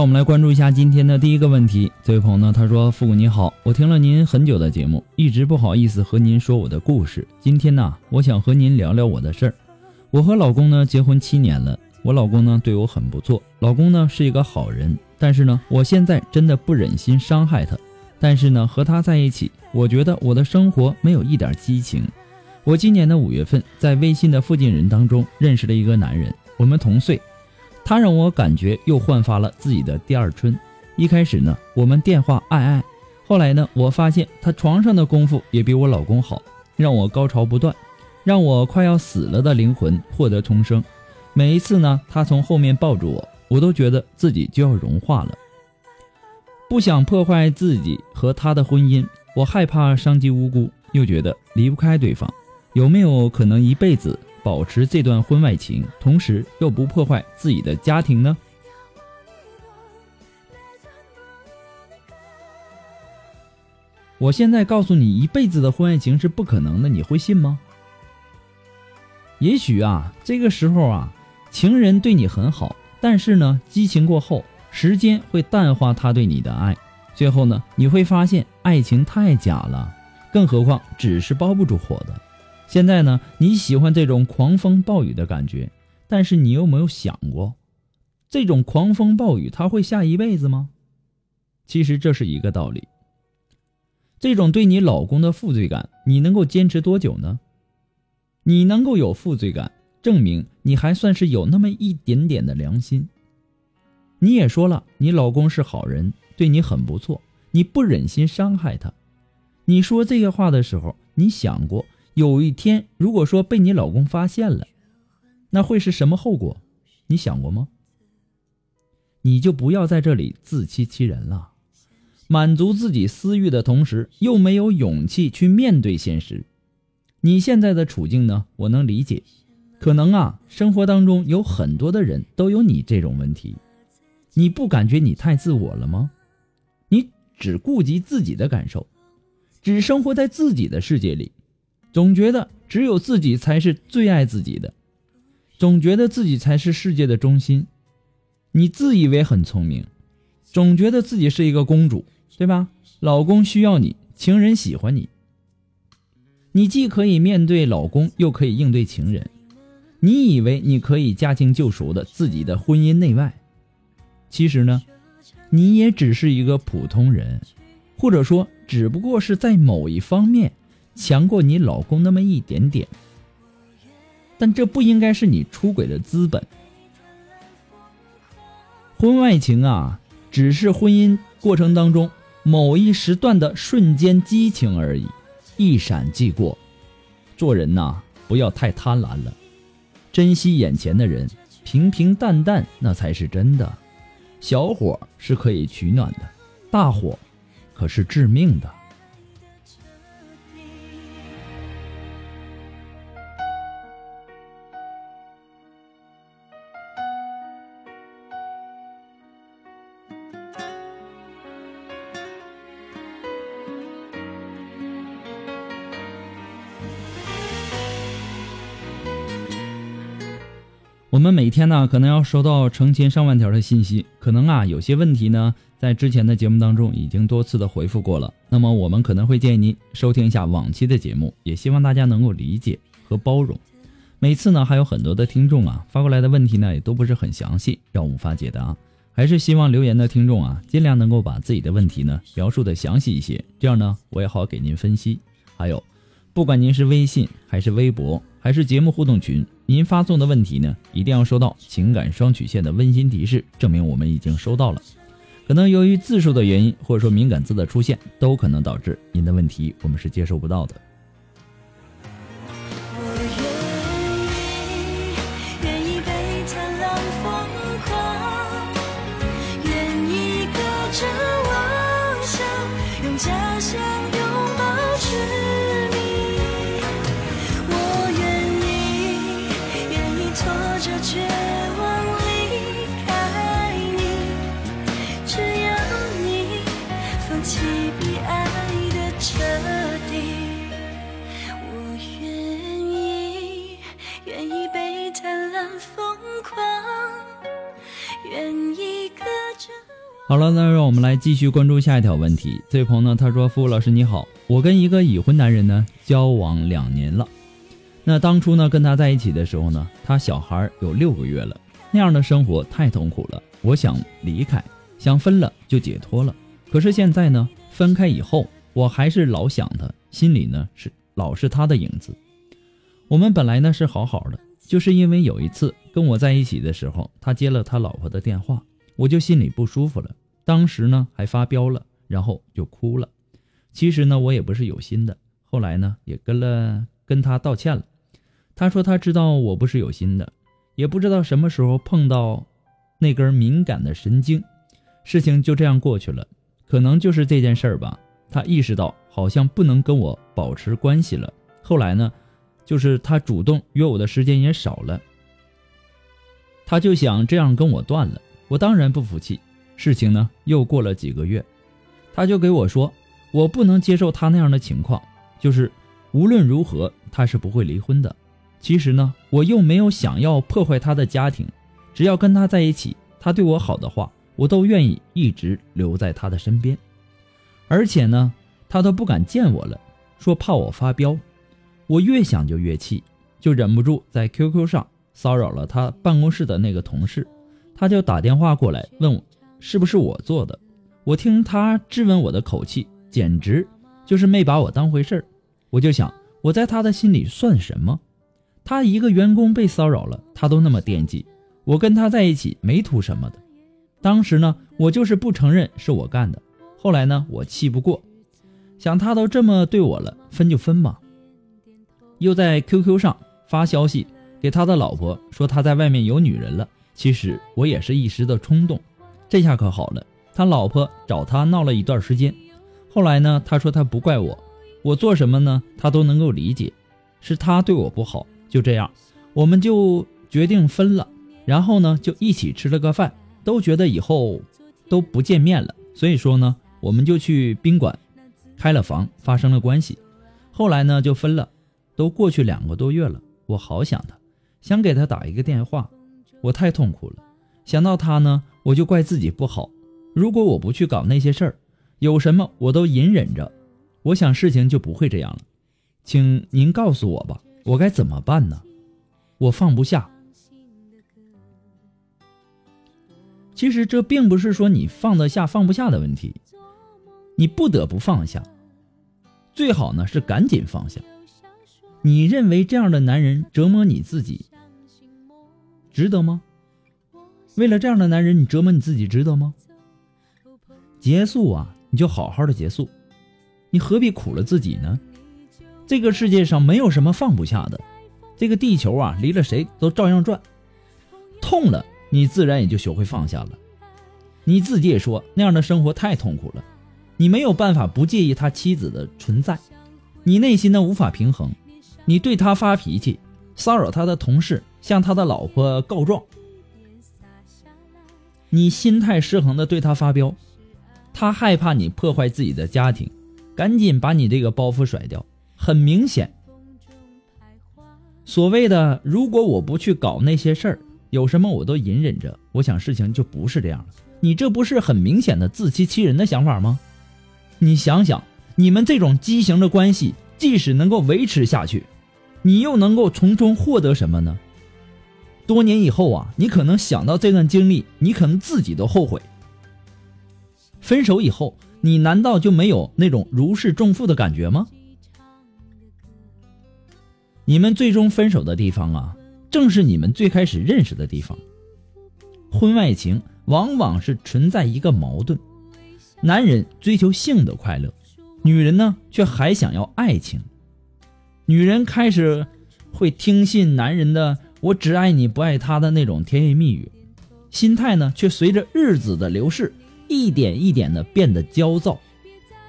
让我们来关注一下今天的第一个问题。这位朋友呢，他说：“父母你好，我听了您很久的节目，一直不好意思和您说我的故事。今天呢，我想和您聊聊我的事儿。我和老公呢结婚七年了，我老公呢对我很不错，老公呢是一个好人。但是呢，我现在真的不忍心伤害他。但是呢，和他在一起，我觉得我的生活没有一点激情。我今年的五月份在微信的附近人当中认识了一个男人，我们同岁。”他让我感觉又焕发了自己的第二春。一开始呢，我们电话爱爱，后来呢，我发现他床上的功夫也比我老公好，让我高潮不断，让我快要死了的灵魂获得重生。每一次呢，他从后面抱住我，我都觉得自己就要融化了。不想破坏自己和他的婚姻，我害怕伤及无辜，又觉得离不开对方。有没有可能一辈子？保持这段婚外情，同时又不破坏自己的家庭呢？我现在告诉你，一辈子的婚外情是不可能的，你会信吗？也许啊，这个时候啊，情人对你很好，但是呢，激情过后，时间会淡化他对你的爱，最后呢，你会发现爱情太假了，更何况纸是包不住火的。现在呢，你喜欢这种狂风暴雨的感觉，但是你有没有想过，这种狂风暴雨它会下一辈子吗？其实这是一个道理。这种对你老公的负罪感，你能够坚持多久呢？你能够有负罪感，证明你还算是有那么一点点的良心。你也说了，你老公是好人，对你很不错，你不忍心伤害他。你说这些话的时候，你想过？有一天，如果说被你老公发现了，那会是什么后果？你想过吗？你就不要在这里自欺欺人了，满足自己私欲的同时，又没有勇气去面对现实。你现在的处境呢？我能理解，可能啊，生活当中有很多的人都有你这种问题，你不感觉你太自我了吗？你只顾及自己的感受，只生活在自己的世界里。总觉得只有自己才是最爱自己的，总觉得自己才是世界的中心。你自以为很聪明，总觉得自己是一个公主，对吧？老公需要你，情人喜欢你，你既可以面对老公，又可以应对情人。你以为你可以驾轻就熟的自己的婚姻内外，其实呢，你也只是一个普通人，或者说，只不过是在某一方面。强过你老公那么一点点，但这不应该是你出轨的资本。婚外情啊，只是婚姻过程当中某一时段的瞬间激情而已，一闪即过。做人呐，不要太贪婪了。珍惜眼前的人，平平淡淡那才是真的。小火是可以取暖的，大火可是致命的。们每天呢，可能要收到成千上万条的信息，可能啊，有些问题呢，在之前的节目当中已经多次的回复过了。那么，我们可能会建议您收听一下往期的节目，也希望大家能够理解和包容。每次呢，还有很多的听众啊发过来的问题呢，也都不是很详细，让我无法解答。还是希望留言的听众啊，尽量能够把自己的问题呢描述的详细一些，这样呢，我也好给您分析。还有，不管您是微信还是微博。还是节目互动群，您发送的问题呢，一定要收到情感双曲线的温馨提示，证明我们已经收到了。可能由于字数的原因，或者说敏感字的出现，都可能导致您的问题我们是接收不到的。好了，那让我们来继续关注下一条问题。这位朋友呢，他说：“付老师你好，我跟一个已婚男人呢交往两年了。那当初呢跟他在一起的时候呢，他小孩有六个月了，那样的生活太痛苦了，我想离开，想分了就解脱了。可是现在呢，分开以后，我还是老想他，心里呢是老是他的影子。我们本来呢是好好的，就是因为有一次跟我在一起的时候，他接了他老婆的电话，我就心里不舒服了。”当时呢还发飙了，然后就哭了。其实呢我也不是有心的，后来呢也跟了跟他道歉了。他说他知道我不是有心的，也不知道什么时候碰到那根敏感的神经，事情就这样过去了。可能就是这件事儿吧，他意识到好像不能跟我保持关系了。后来呢，就是他主动约我的时间也少了，他就想这样跟我断了。我当然不服气。事情呢，又过了几个月，他就给我说，我不能接受他那样的情况，就是无论如何他是不会离婚的。其实呢，我又没有想要破坏他的家庭，只要跟他在一起，他对我好的话，我都愿意一直留在他的身边。而且呢，他都不敢见我了，说怕我发飙。我越想就越气，就忍不住在 QQ 上骚扰了他办公室的那个同事，他就打电话过来问我。是不是我做的？我听他质问我的口气，简直就是没把我当回事儿。我就想，我在他的心里算什么？他一个员工被骚扰了，他都那么惦记。我跟他在一起没图什么的。当时呢，我就是不承认是我干的。后来呢，我气不过，想他都这么对我了，分就分吧。又在 QQ 上发消息给他的老婆，说他在外面有女人了。其实我也是一时的冲动。这下可好了，他老婆找他闹了一段时间，后来呢，他说他不怪我，我做什么呢，他都能够理解，是他对我不好，就这样，我们就决定分了，然后呢，就一起吃了个饭，都觉得以后都不见面了，所以说呢，我们就去宾馆开了房，发生了关系，后来呢就分了，都过去两个多月了，我好想他，想给他打一个电话，我太痛苦了，想到他呢。我就怪自己不好，如果我不去搞那些事儿，有什么我都隐忍着，我想事情就不会这样了。请您告诉我吧，我该怎么办呢？我放不下。其实这并不是说你放得下放不下的问题，你不得不放下，最好呢是赶紧放下。你认为这样的男人折磨你自己，值得吗？为了这样的男人，你折磨你自己值得吗？结束啊，你就好好的结束，你何必苦了自己呢？这个世界上没有什么放不下的，这个地球啊，离了谁都照样转。痛了，你自然也就学会放下了。你自己也说那样的生活太痛苦了，你没有办法不介意他妻子的存在，你内心呢无法平衡，你对他发脾气，骚扰他的同事，向他的老婆告状，你心态失衡的对他发飙，他害怕你破坏自己的家庭，赶紧把你这个包袱甩掉。很明显，所谓的如果我不去搞那些事儿，有什么我都隐忍着，我想事情就不是这样了。你这不是很明显的自欺欺人的想法吗？你想想，你们这种畸形的关系，即使能够维持下去，你又能够从中获得什么呢？多年以后啊，你可能想到这段经历，你可能自己都后悔。分手以后，你难道就没有那种如释重负的感觉吗？你们最终分手的地方啊，正是你们最开始认识的地方。婚外情。往往是存在一个矛盾：男人追求性的快乐，女人呢却还想要爱情。女人开始会听信男人的“我只爱你不爱他”的那种甜言蜜语，心态呢却随着日子的流逝，一点一点的变得焦躁。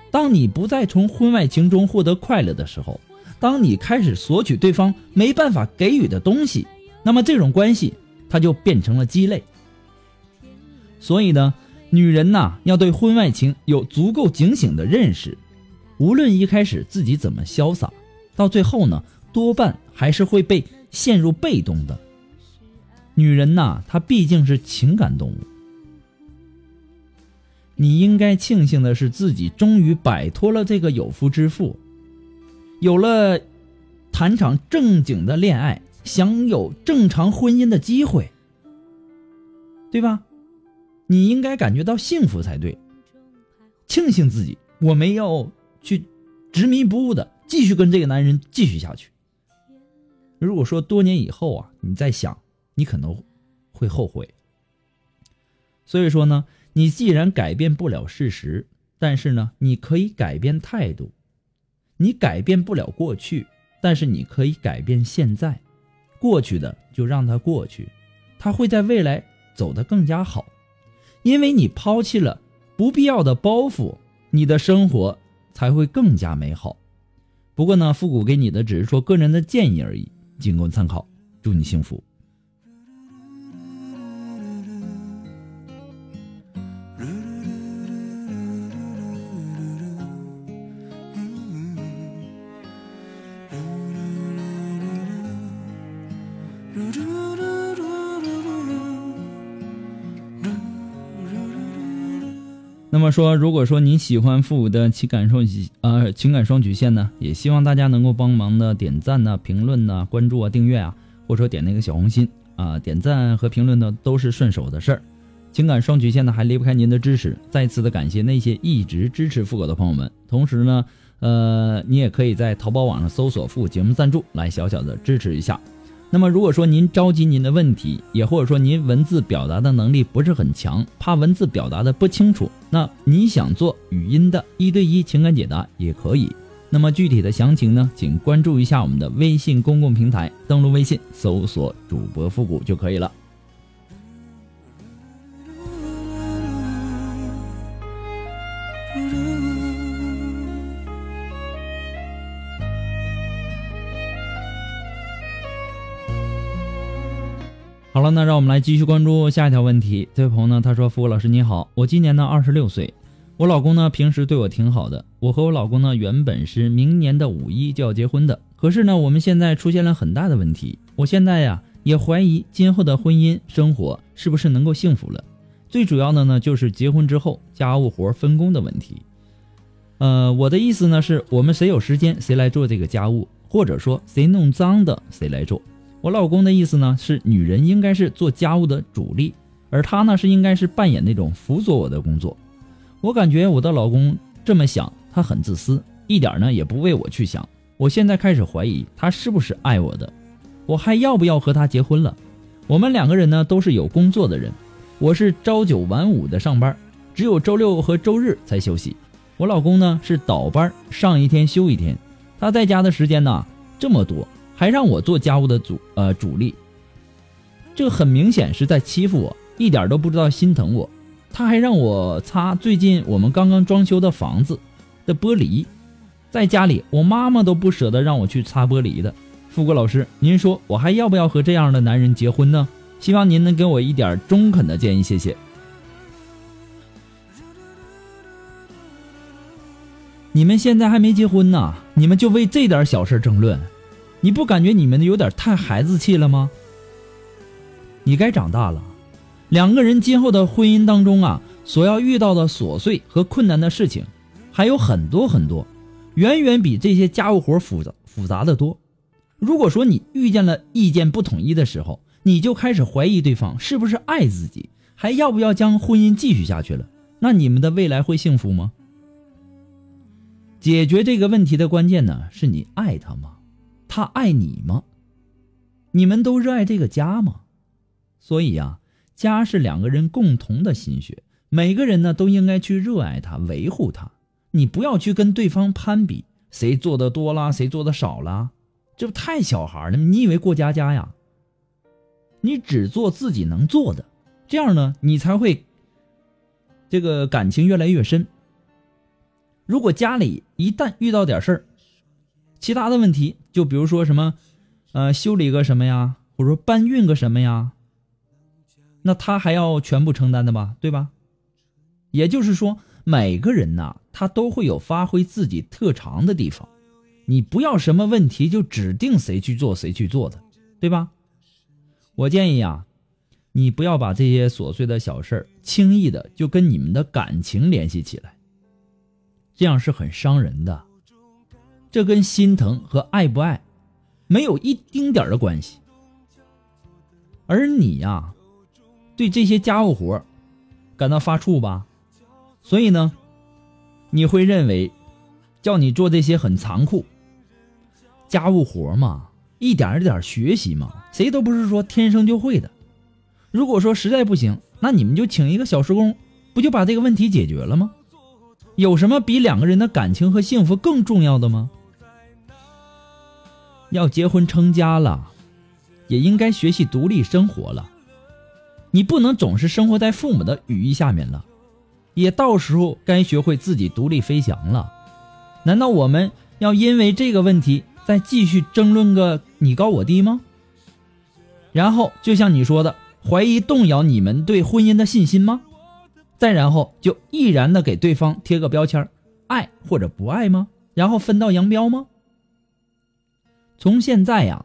当你不再从婚外情中获得快乐的时候，当你开始索取对方没办法给予的东西，那么这种关系它就变成了鸡肋。所以呢，女人呐要对婚外情有足够警醒的认识。无论一开始自己怎么潇洒，到最后呢，多半还是会被陷入被动的。女人呐，她毕竟是情感动物。你应该庆幸的是，自己终于摆脱了这个有夫之妇，有了谈场正经的恋爱，享有正常婚姻的机会，对吧？你应该感觉到幸福才对，庆幸自己我没有去执迷不悟的继续跟这个男人继续下去。如果说多年以后啊，你再想，你可能会后悔。所以说呢，你既然改变不了事实，但是呢，你可以改变态度。你改变不了过去，但是你可以改变现在。过去的就让它过去，它会在未来走得更加好。因为你抛弃了不必要的包袱，你的生活才会更加美好。不过呢，复古给你的只是说个人的建议而已，仅供参考。祝你幸福。那么说，如果说你喜欢复古的情感双曲呃情感双曲线呢，也希望大家能够帮忙的点赞呐、评论呐、关注啊、订阅啊，或者说点那个小红心啊，点赞和评论呢都是顺手的事儿。情感双曲线呢还离不开您的支持，再次的感谢那些一直支持复古的朋友们。同时呢，呃，你也可以在淘宝网上搜索“复古节目赞助”来小小的支持一下。那么，如果说您着急您的问题，也或者说您文字表达的能力不是很强，怕文字表达的不清楚，那你想做语音的一对一情感解答也可以。那么具体的详情呢，请关注一下我们的微信公共平台，登录微信搜索主播复古就可以了。好了，那让我们来继续关注下一条问题。这位朋友呢，他说：“付老师你好，我今年呢二十六岁，我老公呢平时对我挺好的。我和我老公呢原本是明年的五一就要结婚的，可是呢我们现在出现了很大的问题。我现在呀也怀疑今后的婚姻生活是不是能够幸福了。最主要的呢就是结婚之后家务活分工的问题。呃，我的意思呢是我们谁有时间谁来做这个家务，或者说谁弄脏的谁来做。”我老公的意思呢是，女人应该是做家务的主力，而他呢是应该是扮演那种辅佐我的工作。我感觉我的老公这么想，他很自私，一点呢也不为我去想。我现在开始怀疑他是不是爱我的，我还要不要和他结婚了？我们两个人呢都是有工作的人，我是朝九晚五的上班，只有周六和周日才休息。我老公呢是倒班，上一天休一天，他在家的时间呢这么多。还让我做家务的主呃主力，这很明显是在欺负我，一点都不知道心疼我。他还让我擦最近我们刚刚装修的房子的玻璃，在家里我妈妈都不舍得让我去擦玻璃的。富国老师，您说我还要不要和这样的男人结婚呢？希望您能给我一点中肯的建议，谢谢。你们现在还没结婚呢，你们就为这点小事争论，你不感觉你们有点太孩子气了吗？你该长大了。两个人今后的婚姻当中啊，所要遇到的琐碎和困难的事情，还有很多很多，远远比这些家务活复杂复杂的多。如果说你遇见了意见不统一的时候，你就开始怀疑对方是不是爱自己，还要不要将婚姻继续下去了，那你们的未来会幸福吗？解决这个问题的关键呢，是你爱他吗？他爱你吗？你们都热爱这个家吗？所以呀。家是两个人共同的心血，每个人呢都应该去热爱它、维护它。你不要去跟对方攀比，谁做的多啦，谁做的少啦，这不太小孩了？你以为过家家呀？你只做自己能做的，这样呢，你才会这个感情越来越深。如果家里一旦遇到点事儿，其他的问题，就比如说什么，呃，修理个什么呀，或者说搬运个什么呀。那他还要全部承担的吧，对吧？也就是说，每个人呐，他都会有发挥自己特长的地方。你不要什么问题就指定谁去做谁去做的，对吧？我建议啊，你不要把这些琐碎的小事轻易的就跟你们的感情联系起来，这样是很伤人的。这跟心疼和爱不爱没有一丁点的关系。而你呀。对这些家务活感到发怵吧？所以呢，你会认为叫你做这些很残酷。家务活嘛，一点一点学习嘛，谁都不是说天生就会的。如果说实在不行，那你们就请一个小时工，不就把这个问题解决了吗？有什么比两个人的感情和幸福更重要的吗？要结婚成家了，也应该学习独立生活了。你不能总是生活在父母的羽翼下面了，也到时候该学会自己独立飞翔了。难道我们要因为这个问题再继续争论个你高我低吗？然后就像你说的，怀疑动摇你们对婚姻的信心吗？再然后就毅然的给对方贴个标签，爱或者不爱吗？然后分道扬镳吗？从现在呀。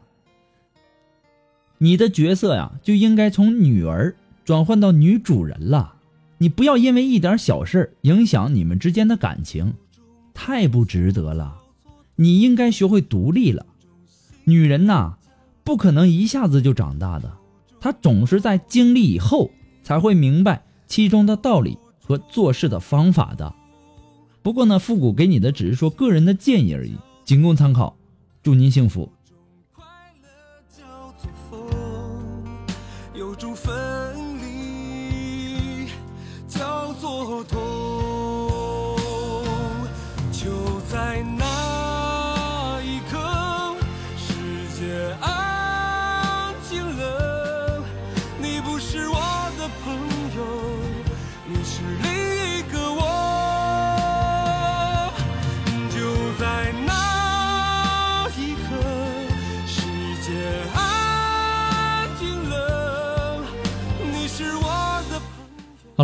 你的角色呀，就应该从女儿转换到女主人了。你不要因为一点小事影响你们之间的感情，太不值得了。你应该学会独立了。女人呐，不可能一下子就长大的，她总是在经历以后才会明白其中的道理和做事的方法的。不过呢，复古给你的只是说个人的建议而已，仅供参考。祝您幸福。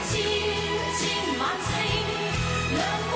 似千千晚星。